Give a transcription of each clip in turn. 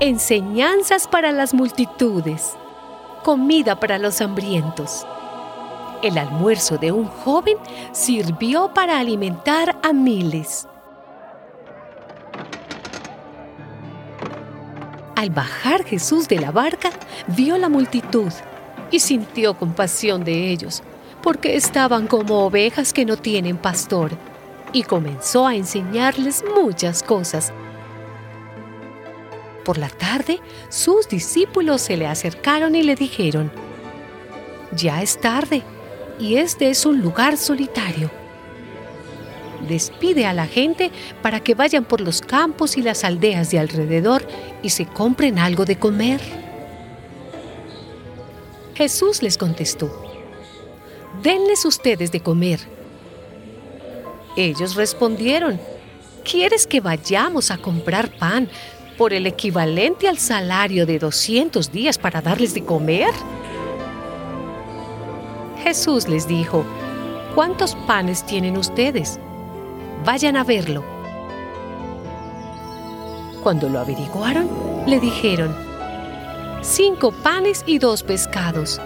enseñanzas para las multitudes, comida para los hambrientos. El almuerzo de un joven sirvió para alimentar a miles. Al bajar Jesús de la barca, vio la multitud y sintió compasión de ellos, porque estaban como ovejas que no tienen pastor, y comenzó a enseñarles muchas cosas. Por la tarde, sus discípulos se le acercaron y le dijeron, Ya es tarde, y este es un lugar solitario despide a la gente para que vayan por los campos y las aldeas de alrededor y se compren algo de comer. Jesús les contestó, denles ustedes de comer. Ellos respondieron, ¿quieres que vayamos a comprar pan por el equivalente al salario de 200 días para darles de comer? Jesús les dijo, ¿cuántos panes tienen ustedes? Vayan a verlo. Cuando lo averiguaron, le dijeron, cinco panes y dos pescados.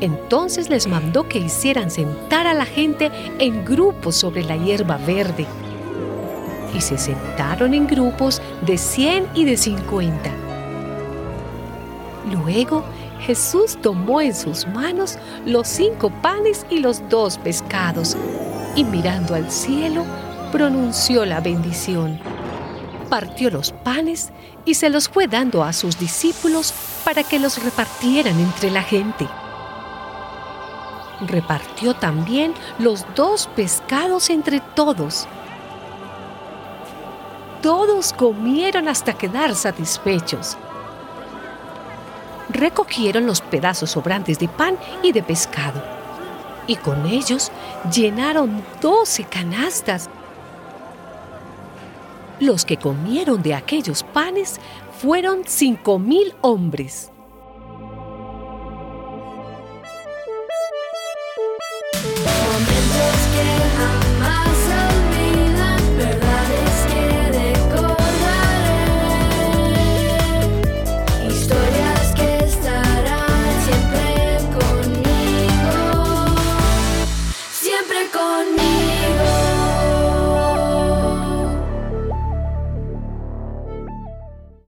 Entonces les mandó que hicieran sentar a la gente en grupos sobre la hierba verde. Y se sentaron en grupos de cien y de cincuenta. Luego Jesús tomó en sus manos los cinco panes y los dos pescados y mirando al cielo, pronunció la bendición. Partió los panes y se los fue dando a sus discípulos para que los repartieran entre la gente. Repartió también los dos pescados entre todos. Todos comieron hasta quedar satisfechos. Recogieron los pedazos sobrantes de pan y de pescado y con ellos llenaron doce canastas. Los que comieron de aquellos panes fueron cinco mil hombres. on me.